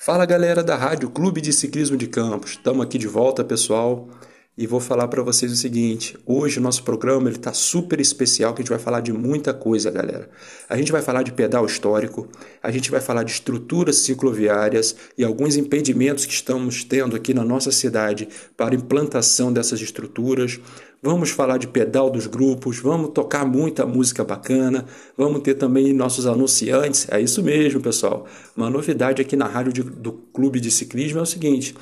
Fala galera da Rádio Clube de Ciclismo de Campos, estamos aqui de volta pessoal e vou falar para vocês o seguinte: hoje o nosso programa está super especial, que a gente vai falar de muita coisa, galera. A gente vai falar de pedal histórico, a gente vai falar de estruturas cicloviárias e alguns impedimentos que estamos tendo aqui na nossa cidade para implantação dessas estruturas. Vamos falar de pedal dos grupos, vamos tocar muita música bacana, vamos ter também nossos anunciantes. É isso mesmo, pessoal. Uma novidade aqui na rádio de, do Clube de Ciclismo é o seguinte: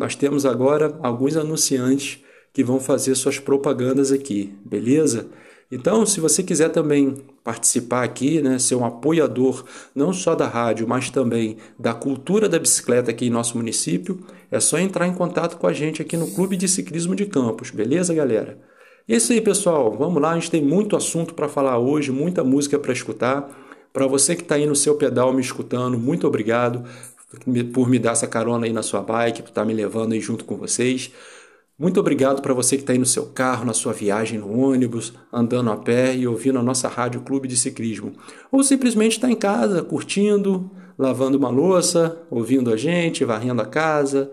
nós temos agora alguns anunciantes que vão fazer suas propagandas aqui, beleza? Então, se você quiser também participar aqui, né, ser um apoiador não só da rádio, mas também da cultura da bicicleta aqui em nosso município, é só entrar em contato com a gente aqui no Clube de Ciclismo de Campos, beleza, galera? E é isso aí, pessoal. Vamos lá, a gente tem muito assunto para falar hoje, muita música para escutar. Para você que está aí no seu pedal me escutando, muito obrigado por me dar essa carona aí na sua bike, por estar tá me levando aí junto com vocês. Muito obrigado para você que está aí no seu carro, na sua viagem no ônibus, andando a pé e ouvindo a nossa Rádio Clube de Ciclismo. Ou simplesmente está em casa, curtindo, lavando uma louça, ouvindo a gente, varrendo a casa,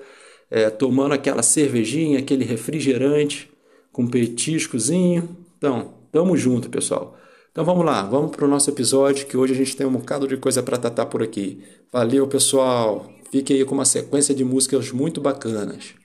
é, tomando aquela cervejinha, aquele refrigerante com petiscozinho. Então, tamo junto, pessoal. Então vamos lá, vamos para o nosso episódio que hoje a gente tem um bocado de coisa para tratar por aqui. Valeu, pessoal. Fique aí com uma sequência de músicas muito bacanas.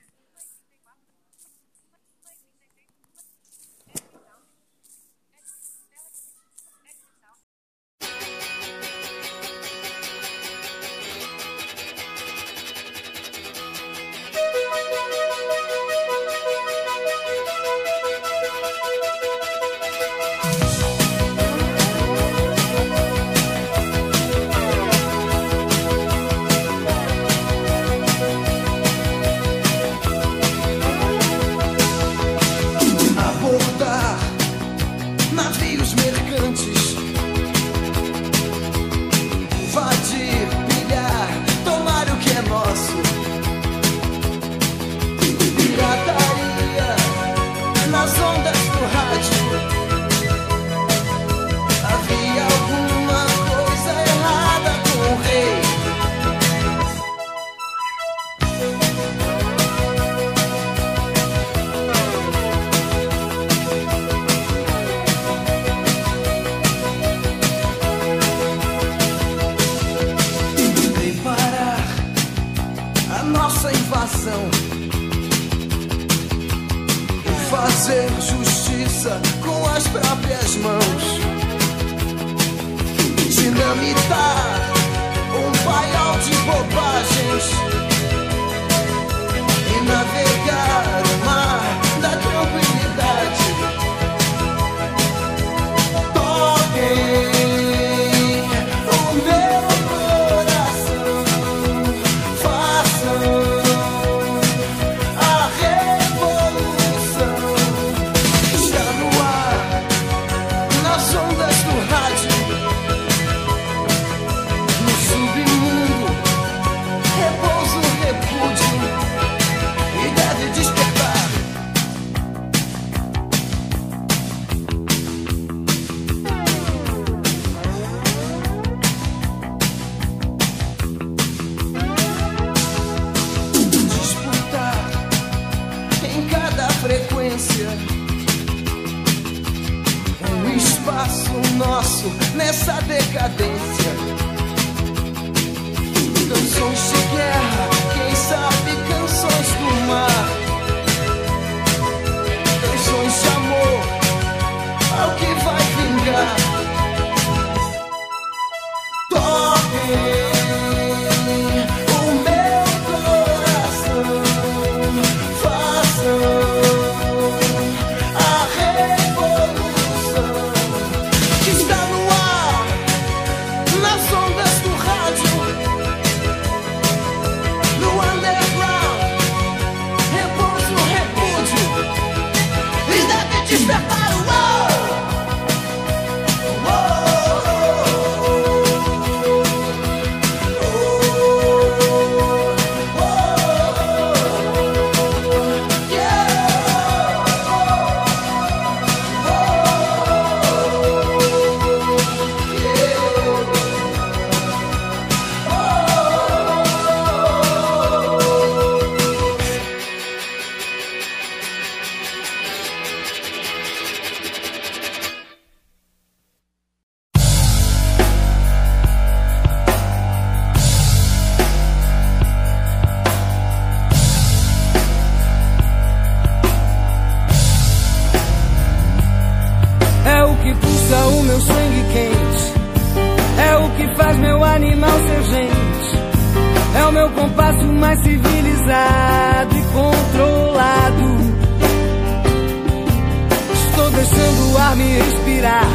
Me respirar,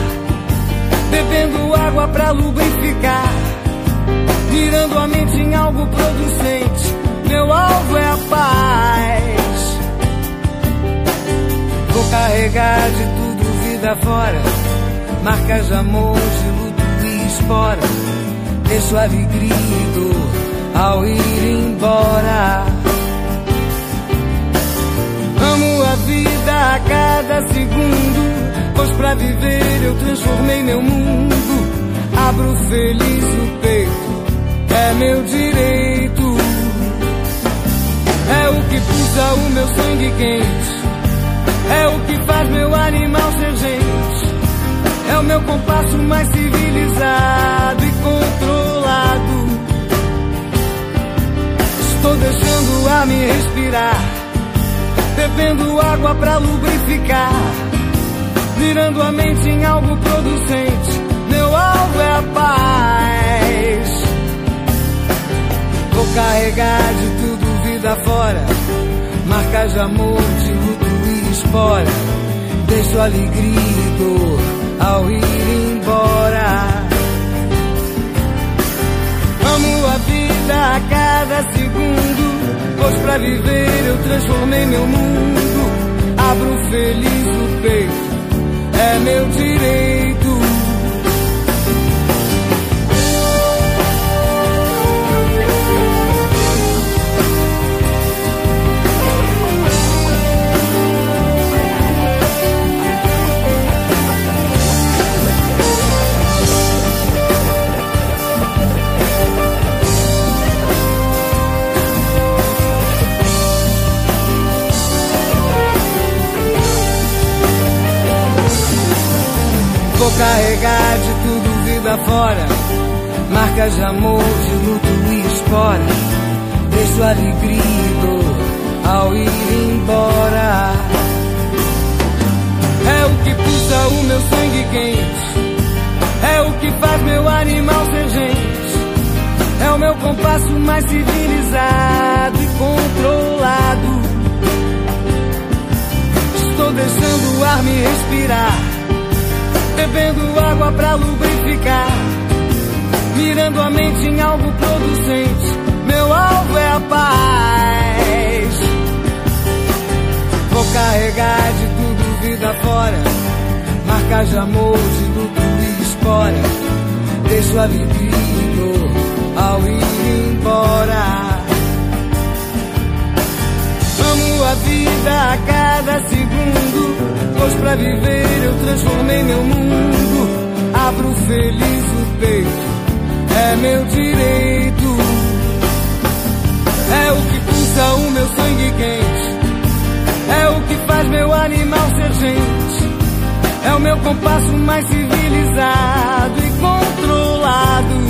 bebendo água pra lubrificar, mirando a mente em algo producente. Meu alvo é a paz. Vou carregar de tudo vida fora, marcas de amor, de luto e espora. Deixo alegria e dor ao ir embora. Amo a vida a cada segundo, pois pra viver eu transformei meu mundo. Abro feliz o peito, é meu direito. É o que pulsa o meu sangue quente. É o que faz meu animal ser gente. É o meu compasso mais civilizado e controlado. Estou deixando ar me respirar. Bebendo água pra lubrificar. Virando a mente em algo producente. Meu alvo é a paz. Vou carregar de tudo vida fora. Marcas de amor, de luto e espora. Deixo alegria e dor ao ir embora. Amo a vida a cada segundo, pois pra viver eu transformei meu mundo. Abro feliz o peito, é meu direito. Fora. Marcas de amor, de luto e espora. Deixo alegria e dor ao ir embora. É o que pulsa o meu sangue quente. É o que faz meu animal ser gente. É o meu compasso mais civilizado e controlado. Estou deixando o ar me respirar bebendo água pra lubrificar, mirando a mente em algo producente. Meu alvo é a paz. Vou carregar de tudo vida fora, marcas de amor, de luto e espora. Deixo e dor ao ir embora. Amo a vida a cada segundo, pois pra viver eu transformei meu mundo. Abro feliz o peito, é meu direito. É o que pulsa o meu sangue quente, é o que faz meu animal ser gente. É o meu compasso mais civilizado e controlado.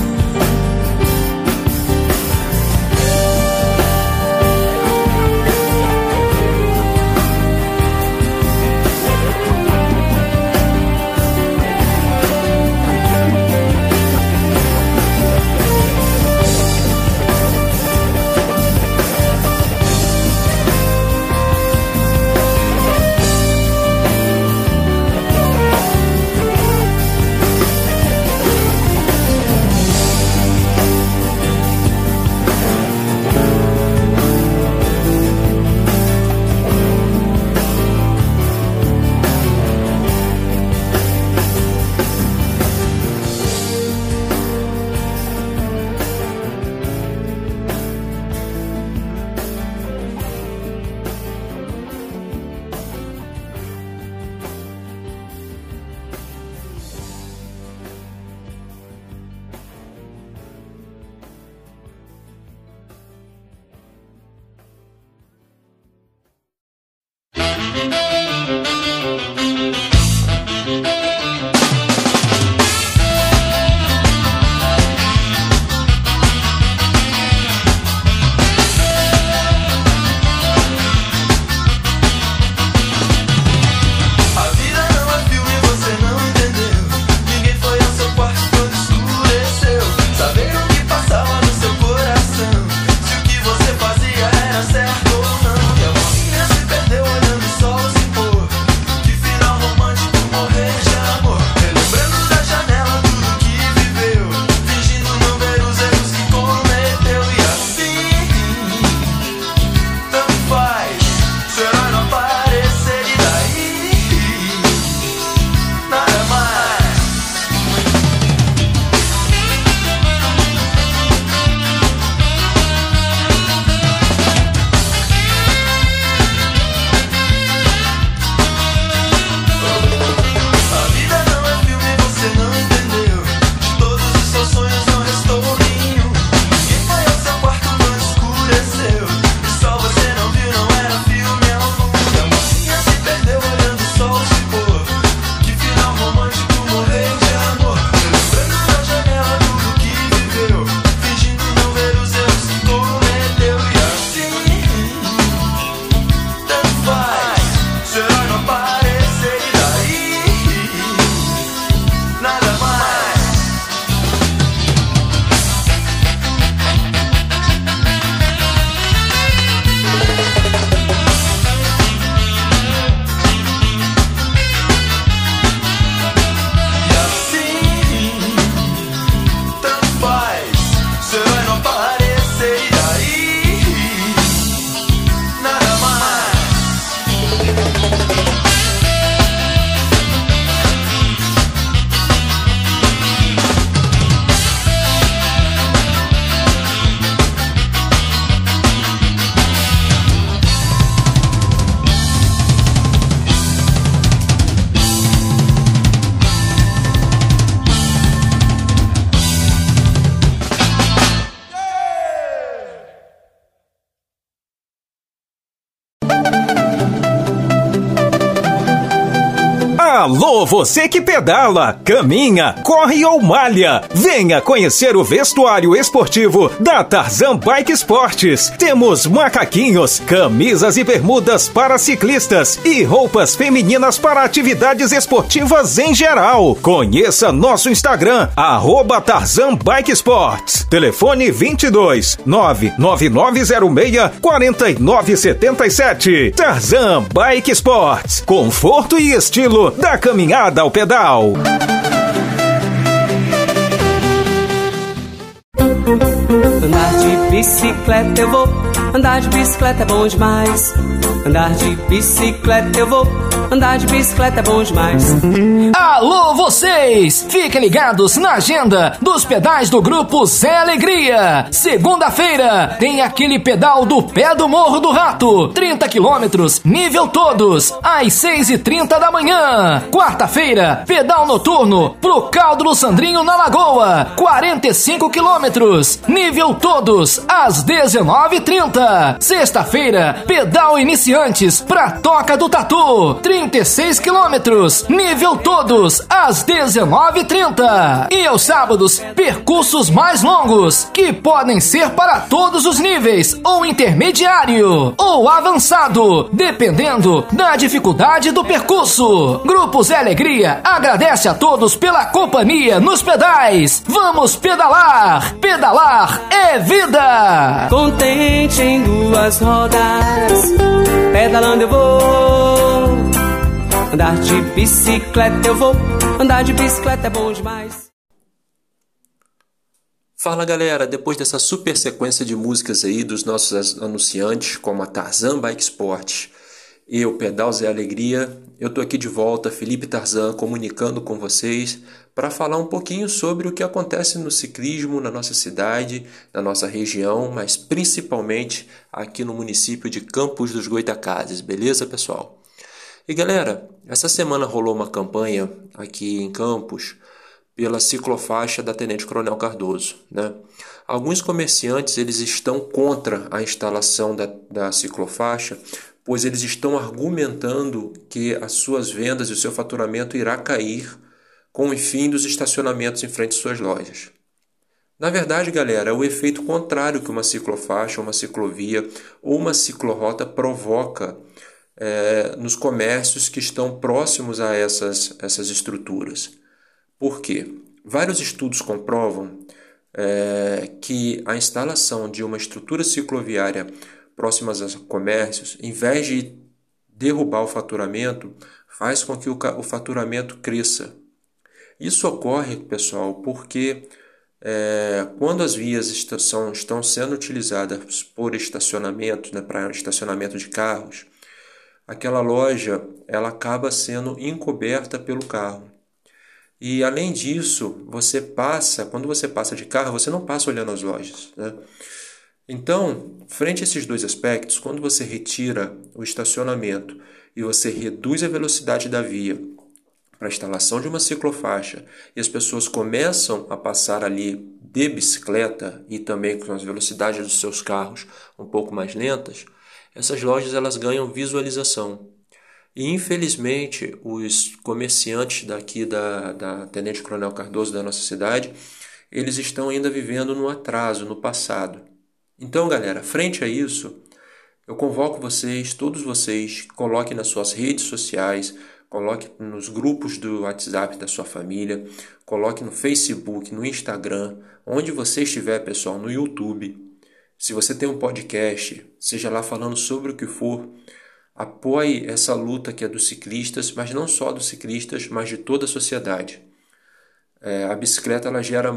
Você que pedala, caminha, corre ou malha. Venha conhecer o vestuário esportivo da Tarzan Bike Esportes. Temos macaquinhos, camisas e bermudas para ciclistas e roupas femininas para atividades esportivas em geral. Conheça nosso Instagram, arroba Tarzan Bike Sports. Telefone 22 99906 4977. Tarzan Bike Sports. Conforto e estilo da caminhada ao pedal. Bicicleta eu vou, andar de bicicleta é bom demais. Andar de bicicleta eu vou, andar de bicicleta é bom demais. Alô, vocês! Fiquem ligados na agenda dos pedais do grupo Zé Alegria. Segunda-feira tem aquele pedal do pé do Morro do Rato, 30 quilômetros, nível todos, às 6 e 30 da manhã. Quarta-feira, pedal noturno pro Caldo do Sandrinho na Lagoa, 45 quilômetros, nível todos, às 19h30. Sexta-feira, pedal iniciantes pra Toca do Tatu, 36 quilômetros, nível todos, às 19h30. E aos sábados, percursos mais longos, que podem ser para todos os níveis, ou intermediário, ou avançado, dependendo da dificuldade do percurso. Grupo Zé Alegria agradece a todos pela companhia nos pedais. Vamos pedalar! Pedalar é vida! Contente em duas rodas, pedalando eu vou. Andar de bicicleta eu vou, andar de bicicleta é bom demais. Fala galera, depois dessa super sequência de músicas aí dos nossos anunciantes, como a Tarzan Bike Sport e o Pedal Zé Alegria, eu tô aqui de volta, Felipe Tarzan, comunicando com vocês para falar um pouquinho sobre o que acontece no ciclismo na nossa cidade, na nossa região, mas principalmente aqui no município de Campos dos Goitacazes, beleza pessoal? E galera, essa semana rolou uma campanha aqui em Campos pela ciclofaixa da Tenente Coronel Cardoso. Né? Alguns comerciantes eles estão contra a instalação da, da ciclofaixa, pois eles estão argumentando que as suas vendas e o seu faturamento irá cair com o fim dos estacionamentos em frente às suas lojas. Na verdade, galera, é o efeito contrário que uma ciclofaixa, uma ciclovia ou uma ciclorrota provoca é, nos comércios que estão próximos a essas, essas estruturas. Por quê? Vários estudos comprovam é, que a instalação de uma estrutura cicloviária próximas a comércios, em vez de derrubar o faturamento, faz com que o, o faturamento cresça. Isso ocorre, pessoal, porque é, quando as vias estão, estão sendo utilizadas por estacionamento, né, para estacionamento de carros, aquela loja ela acaba sendo encoberta pelo carro. E além disso, você passa, quando você passa de carro, você não passa olhando as lojas. Né? Então, frente a esses dois aspectos, quando você retira o estacionamento e você reduz a velocidade da via para a instalação de uma ciclofaixa e as pessoas começam a passar ali de bicicleta e também com as velocidades dos seus carros um pouco mais lentas, essas lojas elas ganham visualização. E infelizmente os comerciantes daqui da, da Tenente Coronel Cardoso da nossa cidade, eles estão ainda vivendo no atraso, no passado. Então, galera, frente a isso, eu convoco vocês, todos vocês, coloquem nas suas redes sociais, coloque nos grupos do WhatsApp da sua família, coloque no Facebook, no Instagram, onde você estiver, pessoal, no YouTube. Se você tem um podcast, seja lá falando sobre o que for, apoie essa luta que é dos ciclistas, mas não só dos ciclistas, mas de toda a sociedade. É, a bicicleta ela gera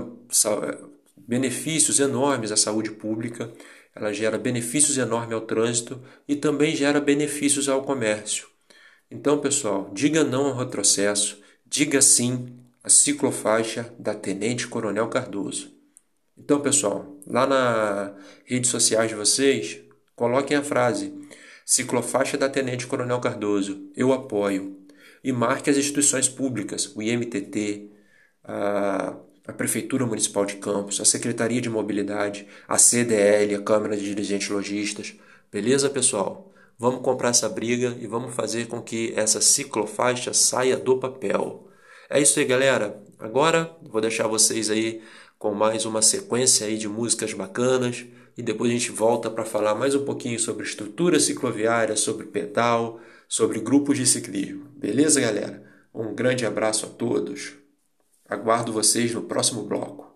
benefícios enormes à saúde pública, ela gera benefícios enormes ao trânsito e também gera benefícios ao comércio. Então, pessoal, diga não ao retrocesso, diga sim à ciclofaixa da Tenente Coronel Cardoso. Então, pessoal, lá nas redes sociais de vocês, coloquem a frase ciclofaixa da Tenente Coronel Cardoso, eu apoio. E marque as instituições públicas, o IMTT, a a Prefeitura Municipal de Campos, a Secretaria de Mobilidade, a CDL, a Câmara de Dirigentes Logistas. Beleza, pessoal? Vamos comprar essa briga e vamos fazer com que essa ciclofaixa saia do papel. É isso aí, galera. Agora vou deixar vocês aí com mais uma sequência aí de músicas bacanas e depois a gente volta para falar mais um pouquinho sobre estrutura cicloviária, sobre pedal, sobre grupos de ciclismo. Beleza, galera? Um grande abraço a todos. Aguardo vocês no próximo bloco.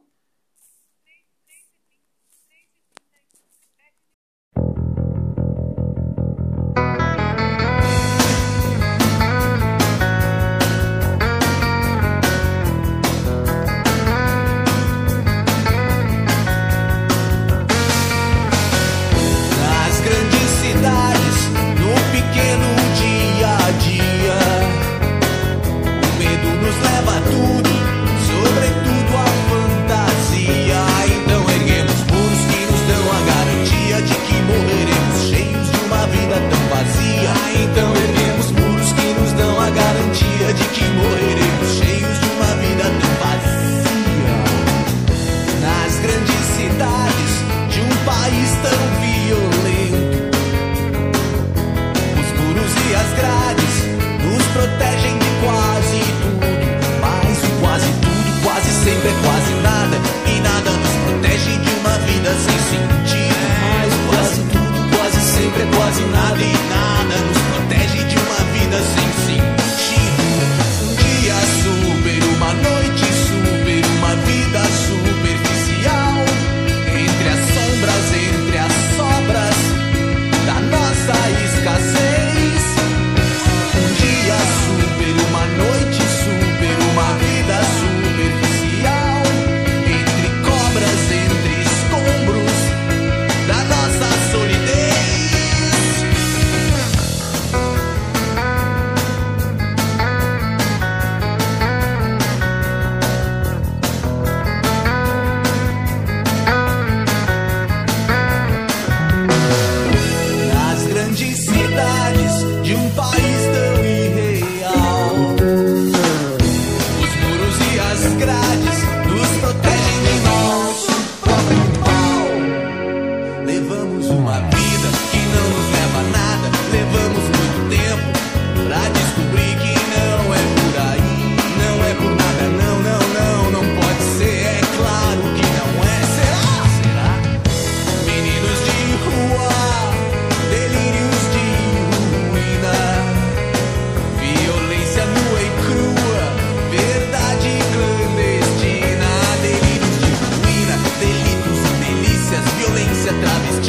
Mas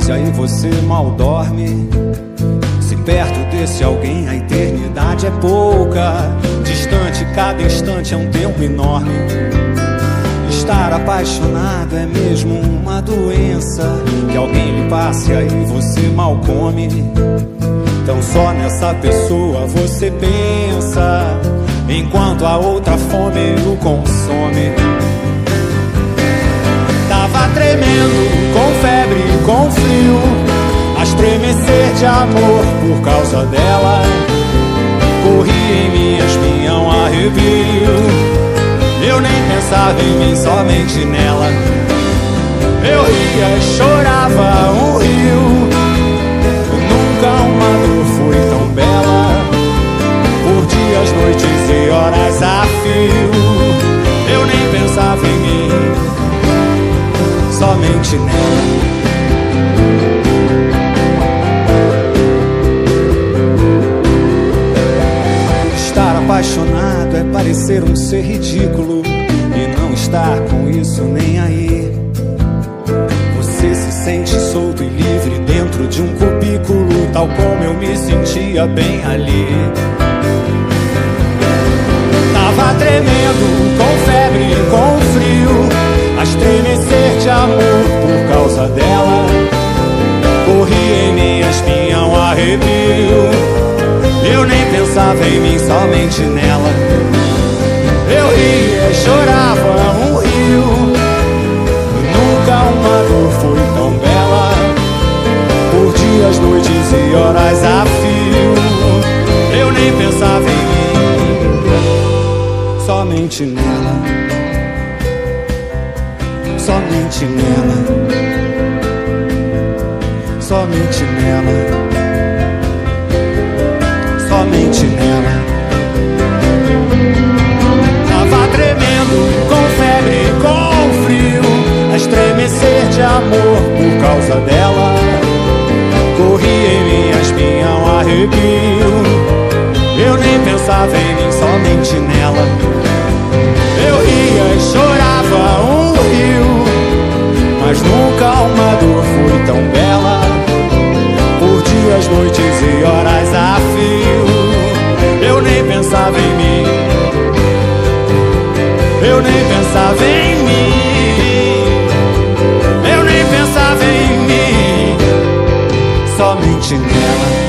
cause, aí você mal dorme. Se perto desse alguém a eternidade é pouca, distante cada instante é um tempo enorme. Estar apaixonado é mesmo uma doença que alguém lhe passe, aí você mal come. Então só nessa pessoa você pensa, enquanto a outra fome o consome. Tava tremendo, com febre, com frio, a estremecer de amor por causa dela. Corri em espinhão um arrepio. Eu nem pensava em mim, somente nela. Eu ria, chorava um rio. Nunca uma dor foi tão bela. Por dias, noites e horas a fio. Eu nem pensava em somente nela. Estar apaixonado é parecer um ser ridículo e não estar com isso nem aí. Você se sente solto e livre dentro de um cubículo. tal como eu me sentia bem ali. Tava tremendo, com febre, com frio, a estremecer de amor por causa dela. Corria em minha espinha um arrepio. Eu nem pensava em mim, somente nela. Eu ria e chorava um rio. Nunca uma dor foi tão bela. Por dias, noites e horas a fio. Eu nem pensava em mim, somente nela. Somente nela. Somente nela somente nela. Tava tremendo, com febre, com frio, a estremecer de amor por causa dela. Corria em minha espinha um arrepio. Eu nem pensava em mim, somente nela. Eu ria e chorava mas nunca uma dor foi tão bela. Por dias, noites e horas a fio, eu nem pensava em mim. Eu nem pensava em mim. Eu nem pensava em mim. Somente nela.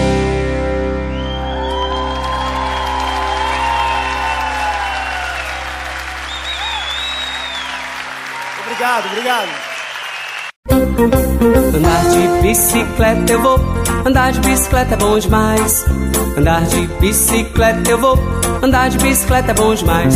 Bicicleta eu vou, andar de bicicleta é bom demais. Andar de bicicleta eu vou, andar de bicicleta é bom demais.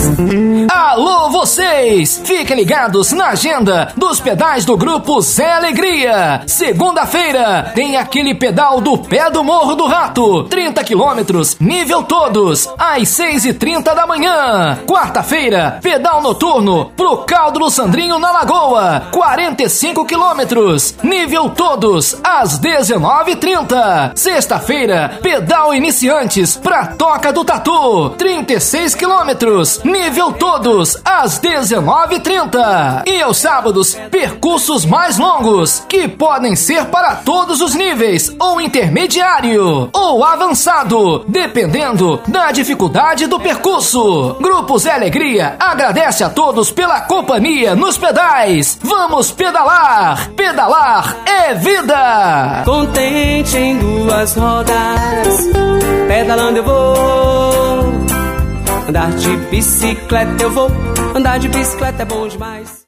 Alô, vocês! Fiquem ligados na agenda dos pedais do grupo Zé Alegria. Segunda-feira tem aquele pedal do pé do Morro do Rato, 30 quilômetros, nível todos, às 6h30 da manhã. Quarta-feira, pedal noturno pro Caldo do Sandrinho na Lagoa, 45 quilômetros, nível todos, às 19h30. Sexta-feira, pedal iniciantes pra Toca do Tatu, 36 quilômetros, nível todos, às 19h30. E aos sábados, percursos mais longos, que podem ser para todos os níveis, ou intermediário, ou avançado, dependendo da dificuldade do percurso. Grupo Zé Alegria agradece a todos pela companhia nos pedais. Vamos pedalar! Pedalar é vida! Contente em duas rodas, pedalando eu vou. Andar de bicicleta eu vou, andar de bicicleta é bom demais.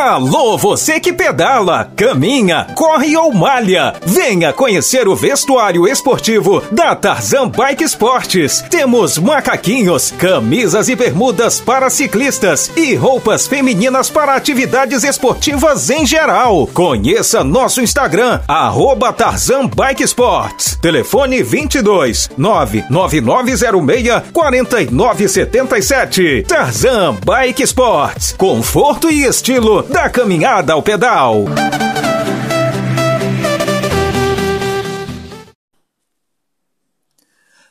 Alô, você que pedala, caminha, corre ou malha. Venha conhecer o vestuário esportivo da Tarzan Bike Esportes. Temos macaquinhos, camisas e bermudas para ciclistas e roupas femininas para atividades esportivas em geral. Conheça nosso Instagram, arroba Tarzan Bike Sports. Telefone 22 99906 4977. Tarzan Bike Sports. Conforto e estilo da caminhada ao pedal.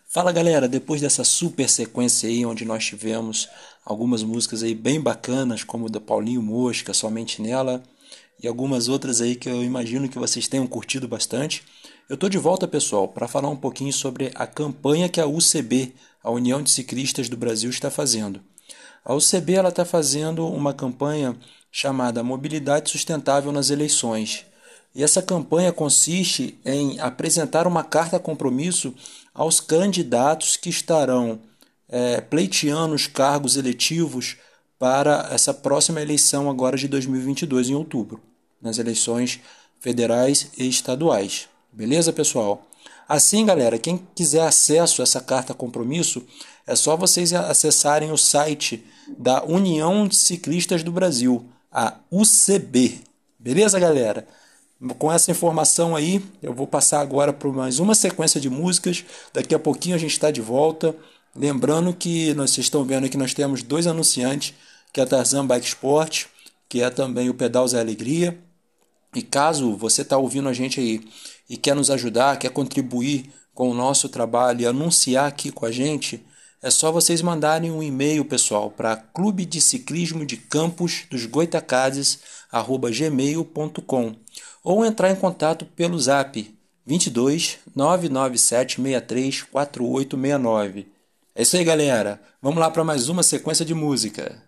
Fala galera, depois dessa super sequência aí onde nós tivemos algumas músicas aí bem bacanas, como da Paulinho Mosca, Somente Nela, e algumas outras aí que eu imagino que vocês tenham curtido bastante. Eu tô de volta, pessoal, para falar um pouquinho sobre a campanha que a UCB, a União de Ciclistas do Brasil, está fazendo. A UCB está fazendo uma campanha chamada Mobilidade Sustentável nas Eleições. E essa campanha consiste em apresentar uma carta compromisso aos candidatos que estarão é, pleiteando os cargos eletivos para essa próxima eleição agora de 2022 em outubro, nas eleições federais e estaduais. Beleza, pessoal? Assim, galera, quem quiser acesso a essa carta compromisso, é só vocês acessarem o site da União de Ciclistas do Brasil, a UCB. Beleza, galera? Com essa informação aí, eu vou passar agora para mais uma sequência de músicas. Daqui a pouquinho a gente está de volta. Lembrando que nós, vocês estão vendo que nós temos dois anunciantes, que é a Tarzan Bike Sport, que é também o Pedal Zé Alegria. E caso você está ouvindo a gente aí e quer nos ajudar, quer contribuir com o nosso trabalho e anunciar aqui com a gente, é só vocês mandarem um e-mail, pessoal, para clube de ciclismo de campos dos goitacazes@gmail.com ou entrar em contato pelo Zap 22 997 63 4869. É isso aí, galera. Vamos lá para mais uma sequência de música.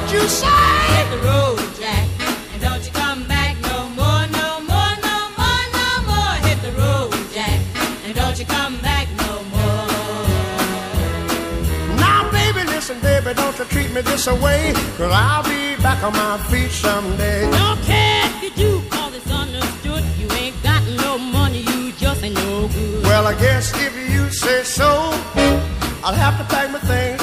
What you say? Hit the road, Jack. And don't you come back no more, no more, no more, no more. Hit the road, Jack. And don't you come back no more. Now, baby, listen, baby, don't you treat me this way. Cause I'll be back on my feet someday. Don't care if you do, cause it's understood. You ain't got no money, you just ain't no good. Well, I guess if you say so, I'll have to pack my things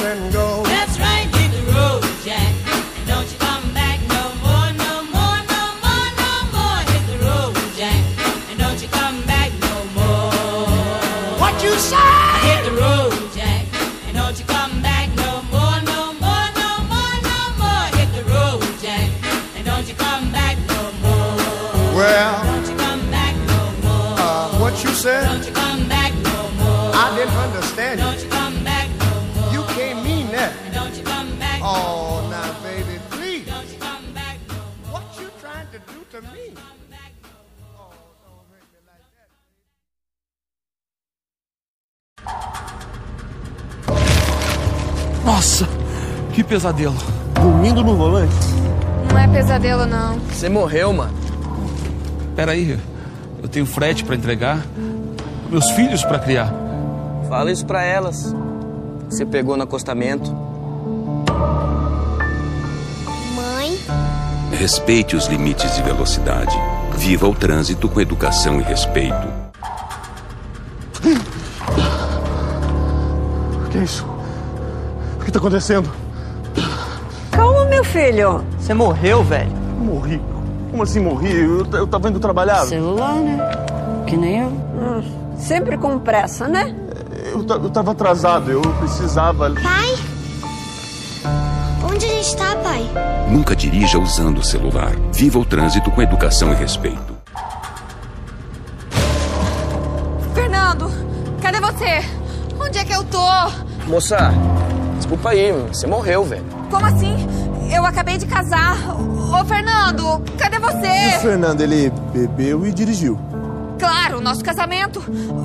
pesadelo. Dormindo no volante? Não é pesadelo, não. Você morreu, mano. Pera aí, eu tenho frete pra entregar, meus filhos pra criar. Fala isso pra elas. Você pegou no acostamento. Mãe? Respeite os limites de velocidade. Viva o trânsito com educação e respeito. O que é isso? O que tá acontecendo? Filho. Você morreu, velho. Morri. Como assim morri? Eu, eu tava indo trabalhar. Celular, né? Que nem eu. sempre com pressa, né? Eu, ta- eu tava atrasado, eu precisava. Pai? Onde a gente tá, pai? Nunca dirija usando o celular. Viva o trânsito com educação e respeito. Fernando, cadê você? Onde é que eu tô? Moça, desculpa aí, você morreu, velho. Como assim? Eu acabei de casar. Ô, Fernando, cadê O você? Fernando, ele bebeu e dirigiu. Claro, nosso casamento.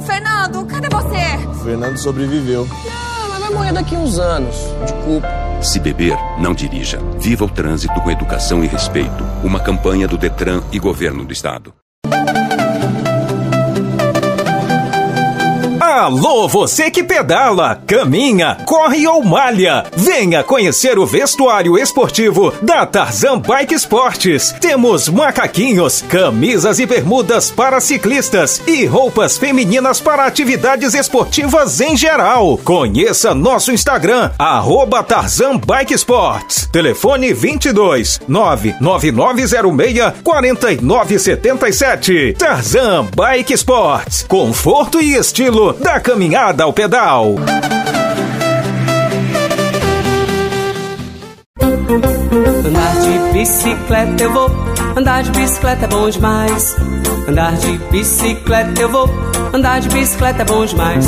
Fernando, cadê você? O Fernando sobreviveu. Ah, mas vai morrer daqui uns anos, de culpa. Se beber, não dirija. Viva o trânsito com educação e respeito. Uma campanha do Detran e Governo do Estado. Alô, você que pedala, caminha, corre ou malha. Venha conhecer o vestuário esportivo da Tarzan Bike Esportes. Temos macaquinhos, camisas e bermudas para ciclistas e roupas femininas para atividades esportivas em geral. Conheça nosso Instagram, arroba Tarzan Bike Sports. Telefone 22 99906 4977. Tarzan Bike Sports. Conforto e estilo da caminhada ao pedal. Andar de bicicleta eu vou, andar de bicicleta é bom demais. Andar de bicicleta eu vou, andar de bicicleta é bom demais.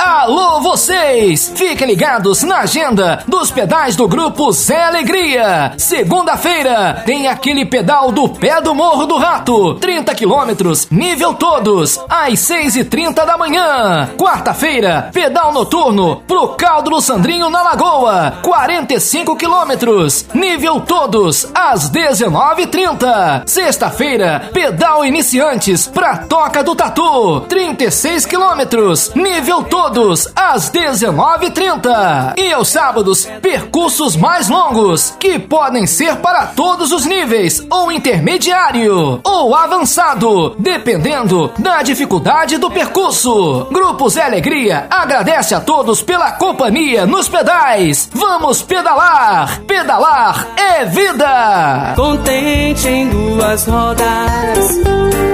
Alô, vocês! Fiquem ligados na agenda dos pedais do grupo Zé Alegria. Segunda-feira tem aquele pedal do pé do Morro do Rato, 30 quilômetros, nível todos, às 6 e 30 da manhã. Quarta-feira, pedal noturno pro Caldo do Sandrinho na Lagoa, 45 quilômetros, nível todos, às 19 30 Sexta-feira, pedal iniciantes pra Toca do Tatu, 36 quilômetros, nível todos, às 19 e 30 aos sábados, percursos mais longos, que podem ser para todos os níveis, ou intermediário, ou avançado, dependendo da dificuldade do percurso. Grupo Zé Alegria agradece a todos pela companhia nos pedais. Vamos pedalar! Pedalar é vida! Contente em duas rodas,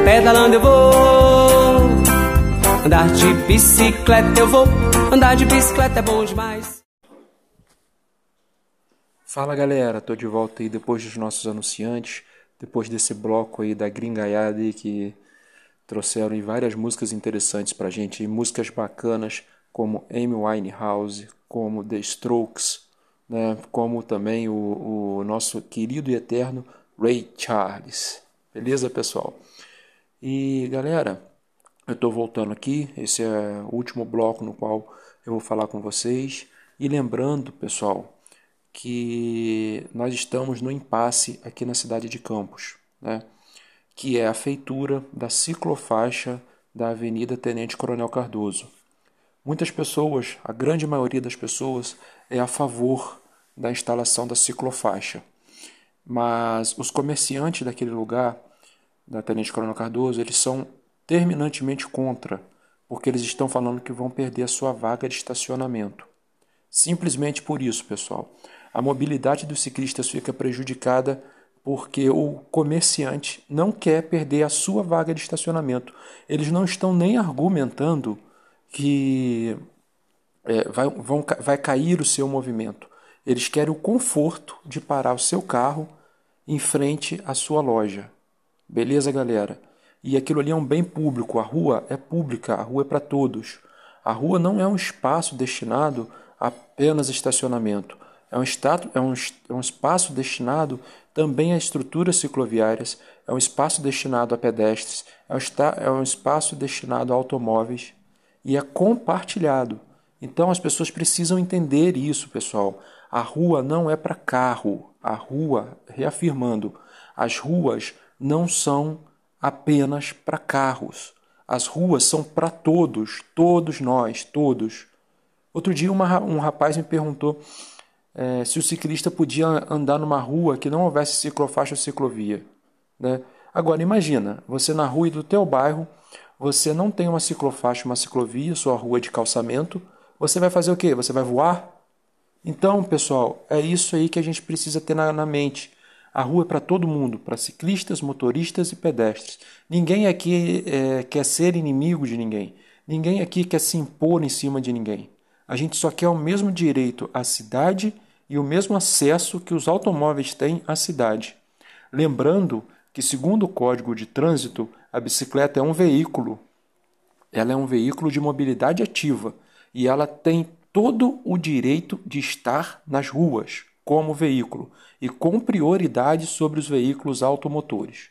pedalando eu vou. Andar de bicicleta eu vou, andar de bicicleta é bom demais. Fala galera, tô de volta aí depois dos nossos anunciantes, depois desse bloco aí da gringaiada aí que trouxeram aí várias músicas interessantes pra gente, músicas bacanas como Amy Winehouse, como The Strokes, né, como também o, o nosso querido e eterno Ray Charles. Beleza, pessoal? E galera, eu estou voltando aqui. Esse é o último bloco no qual eu vou falar com vocês. E lembrando, pessoal, que nós estamos no impasse aqui na cidade de Campos, né? que é a feitura da ciclofaixa da Avenida Tenente Coronel Cardoso. Muitas pessoas, a grande maioria das pessoas, é a favor da instalação da ciclofaixa. Mas os comerciantes daquele lugar, da Tenente Coronel Cardoso, eles são terminantemente contra, porque eles estão falando que vão perder a sua vaga de estacionamento. Simplesmente por isso, pessoal. A mobilidade dos ciclistas fica prejudicada porque o comerciante não quer perder a sua vaga de estacionamento. Eles não estão nem argumentando que é, vai, vão, vai cair o seu movimento. Eles querem o conforto de parar o seu carro em frente à sua loja. Beleza, galera? E aquilo ali é um bem público. A rua é pública, a rua é para todos. A rua não é um espaço destinado a apenas estacionamento. É um, é, um, é um espaço destinado também a estruturas cicloviárias, é um espaço destinado a pedestres, é um, é um espaço destinado a automóveis e é compartilhado. Então as pessoas precisam entender isso, pessoal. A rua não é para carro. A rua, reafirmando, as ruas não são apenas para carros. As ruas são para todos, todos nós, todos. Outro dia uma, um rapaz me perguntou é, se o ciclista podia andar numa rua que não houvesse ciclofaixa ou ciclovia. Né? Agora imagina, você na rua do teu bairro, você não tem uma ciclofaixa, uma ciclovia, sua rua de calçamento, você vai fazer o quê? Você vai voar? Então, pessoal, é isso aí que a gente precisa ter na, na mente. A rua é para todo mundo, para ciclistas, motoristas e pedestres. Ninguém aqui é, quer ser inimigo de ninguém. Ninguém aqui quer se impor em cima de ninguém. A gente só quer o mesmo direito à cidade e o mesmo acesso que os automóveis têm à cidade. Lembrando que, segundo o Código de Trânsito, a bicicleta é um veículo. Ela é um veículo de mobilidade ativa e ela tem todo o direito de estar nas ruas como veículo e com prioridade sobre os veículos automotores.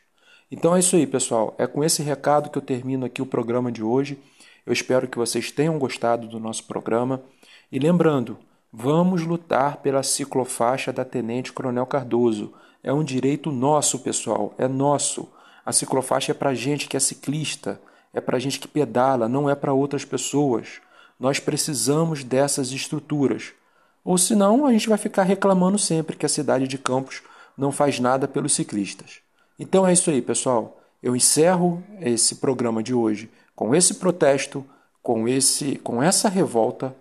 Então é isso aí, pessoal. É com esse recado que eu termino aqui o programa de hoje. Eu espero que vocês tenham gostado do nosso programa. E lembrando, vamos lutar pela ciclofaixa da Tenente Coronel Cardoso. É um direito nosso, pessoal, é nosso. A ciclofaixa é para gente que é ciclista, é para gente que pedala, não é para outras pessoas. Nós precisamos dessas estruturas. Ou senão a gente vai ficar reclamando sempre que a cidade de Campos não faz nada pelos ciclistas. Então é isso aí, pessoal. Eu encerro esse programa de hoje com esse protesto, com, esse, com essa revolta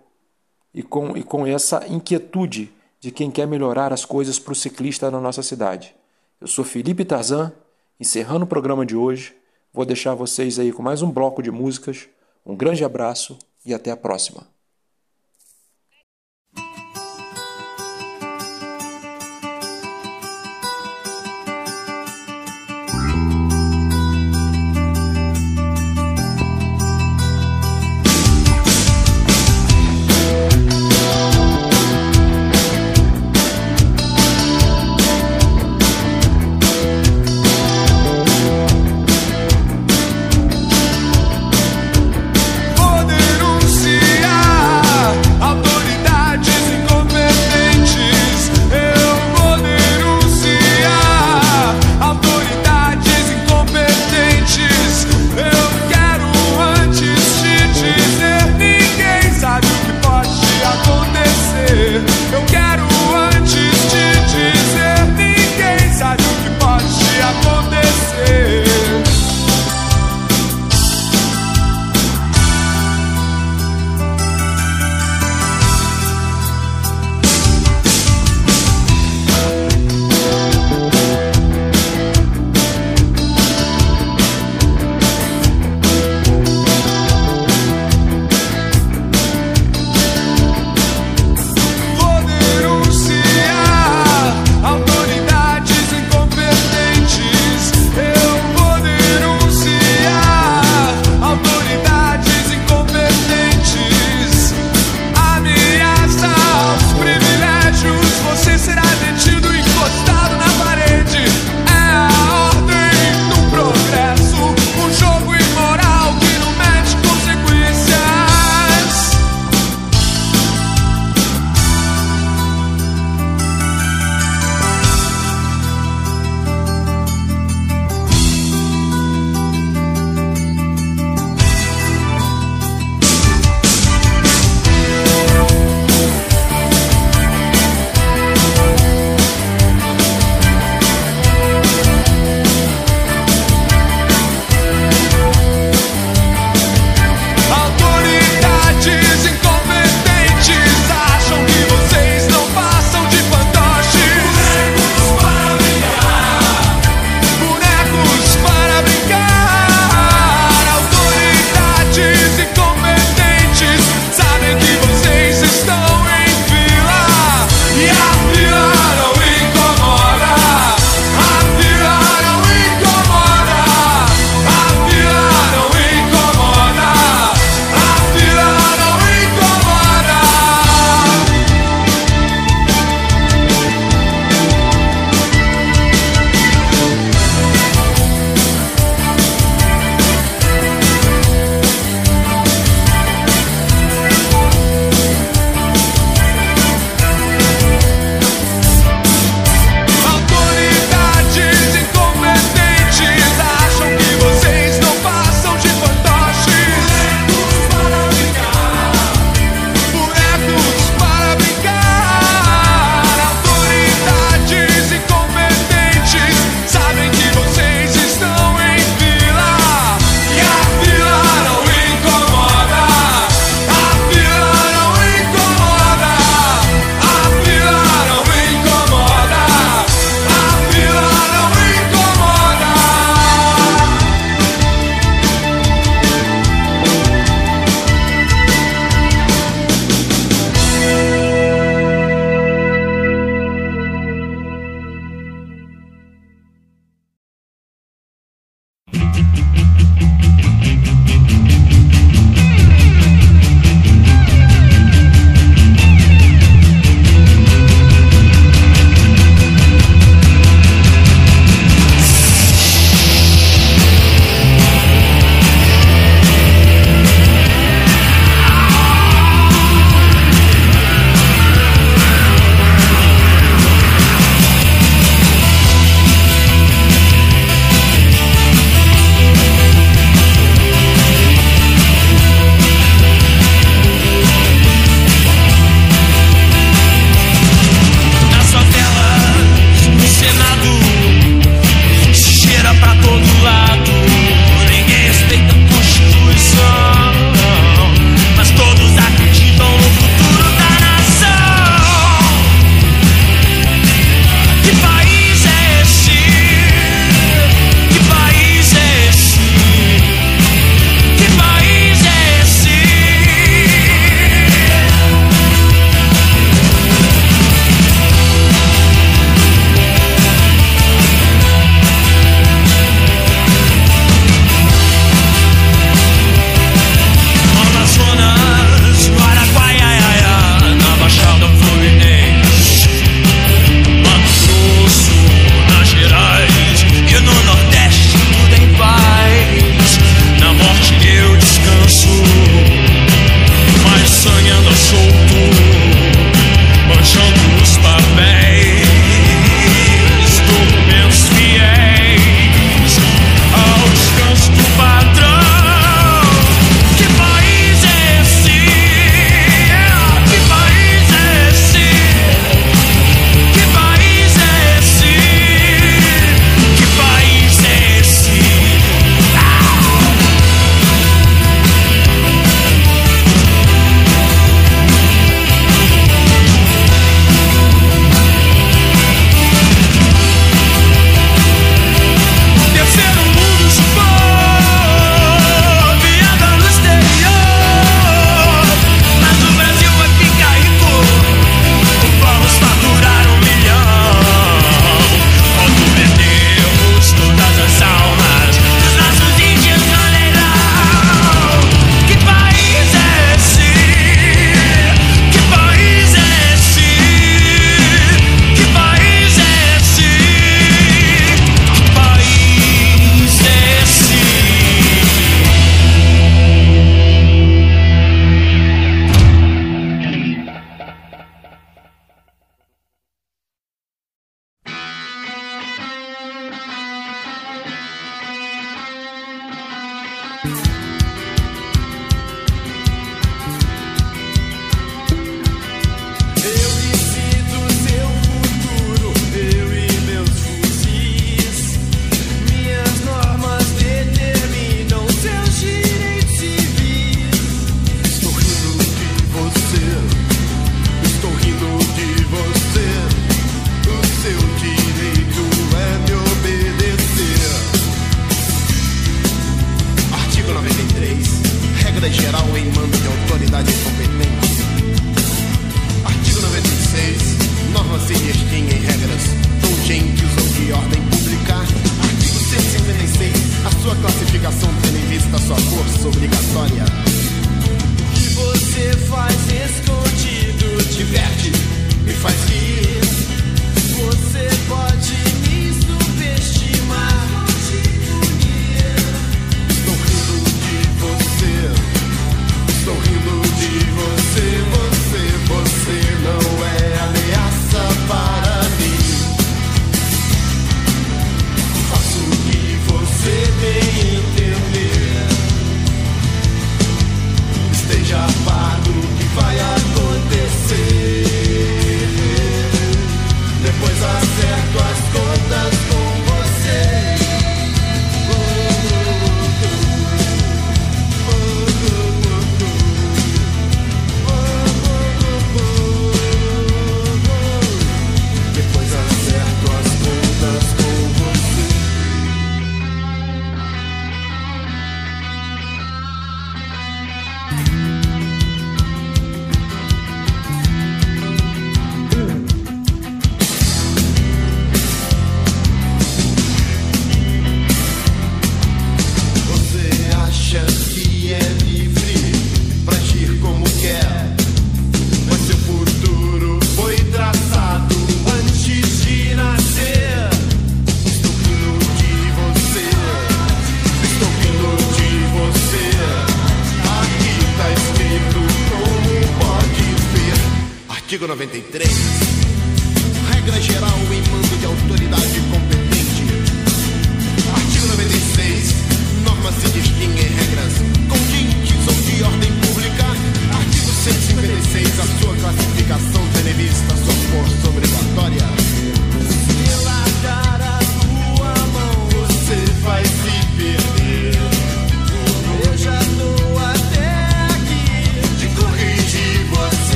e com, e com essa inquietude de quem quer melhorar as coisas para o ciclista na nossa cidade. Eu sou Felipe Tarzan, encerrando o programa de hoje. Vou deixar vocês aí com mais um bloco de músicas. Um grande abraço e até a próxima.